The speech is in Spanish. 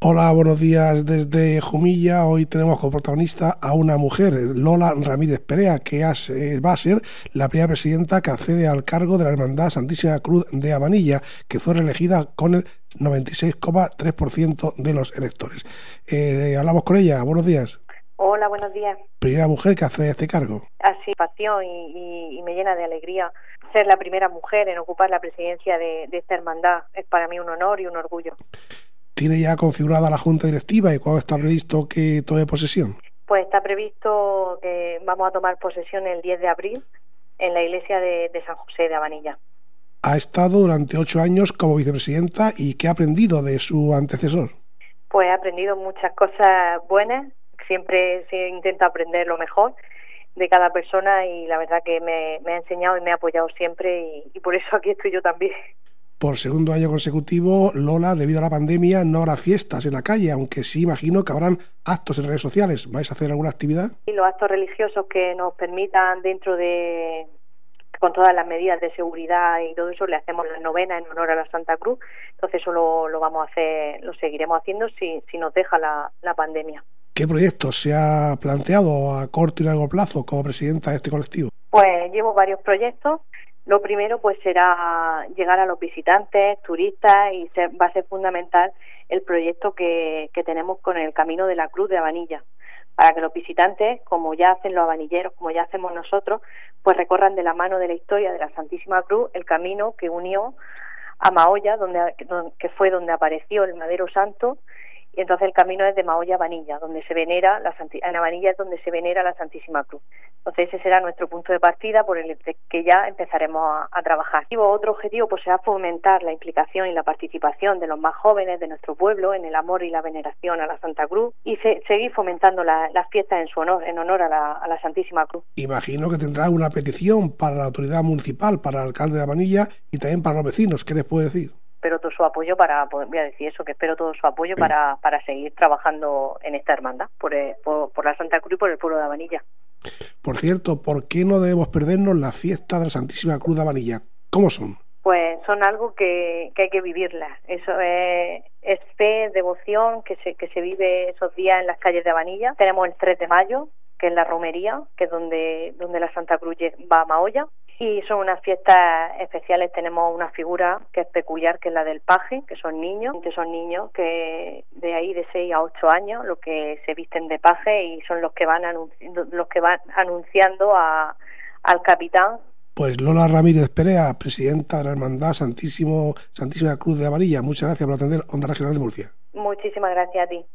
Hola, buenos días desde Jumilla. Hoy tenemos como protagonista a una mujer, Lola Ramírez Perea, que eh, va a ser la primera presidenta que accede al cargo de la Hermandad Santísima Cruz de Abanilla, que fue reelegida con el 96,3% de los electores. Eh, hablamos con ella. Buenos días. Hola, buenos días. Primera mujer que accede a este cargo. Así, pasión y, me llena de alegría ser la primera mujer en ocupar la presidencia de esta hermandad. Es para mí un honor y un orgullo. ¿Tiene ya configurada la Junta Directiva y cuándo está previsto que tome posesión? Pues está previsto que vamos a tomar posesión el 10 de abril en la iglesia de, San José de Abanilla. Ha estado durante ocho años como vicepresidenta y ¿qué ha aprendido de su antecesor? Pues he aprendido muchas cosas buenas, siempre se intenta aprender lo mejor de cada persona y la verdad que me, ha enseñado y me ha apoyado siempre y por eso aquí estoy yo también. Por segundo año consecutivo, Lola, debido a la pandemia, no habrá fiestas en la calle, aunque sí imagino que habrán actos en redes sociales. ¿Vais a hacer alguna actividad? Y los actos religiosos que nos permitan dentro de con todas las medidas de seguridad y todo eso, le hacemos la novena en honor a la Santa Cruz. Entonces eso lo, vamos a hacer, lo seguiremos haciendo si, si nos deja la, la pandemia. ¿Qué proyectos se ha planteado a corto y largo plazo como presidenta de este colectivo? Pues llevo varios proyectos. Lo primero pues será llegar a los visitantes, turistas y va a ser fundamental el proyecto que, que tenemos con el Camino de la Cruz de Abanilla. Para que los visitantes, como ya hacen los abanilleros, como ya hacemos nosotros, pues recorran de la mano de la historia de la Santísima Cruz el camino que unió a Maoya, donde, que fue donde apareció el Madero Santo, y entonces el camino es de Maoya a Vanilla, donde se venera la en Vanilla es donde se venera la Santísima Cruz. Entonces ese será nuestro punto de partida por el que ya empezaremos a, trabajar. Otro objetivo pues será fomentar la implicación y la participación de los más jóvenes de nuestro pueblo en el amor y la veneración a la Santa Cruz y seguir fomentando las fiestas en su honor, en honor a la, Santísima Cruz. Imagino que tendrá una petición para la autoridad municipal, para el alcalde de Vanilla y también para los vecinos. ¿Qué les puede decir? Su apoyo para, voy a decir eso, que espero todo su apoyo para, para seguir trabajando en esta hermandad, por, eh, por, la Santa Cruz y por el pueblo de Avanilla. Por cierto, ¿por qué no debemos perdernos la fiesta de la Santísima Cruz de Avanilla? ¿Cómo son? Pues son algo que, que hay que vivirla. Eso es, es fe, devoción, que se, que se vive esos días en las calles de Avanilla. Tenemos el 3 de mayo, que es la romería, que es donde, donde la Santa Cruz va a Maoya. Y son unas fiestas especiales, tenemos una figura que es peculiar, que es la del paje, que son niños, que son niños que de ahí de 6 a 8 años, los que se visten de paje y son los que van, los que van anunciando a, al capitán pues Lola Ramírez Perea, presidenta de la Hermandad Santísimo, Santísima Cruz de Amarilla, muchas gracias por atender Onda Regional de Murcia. Muchísimas gracias a ti.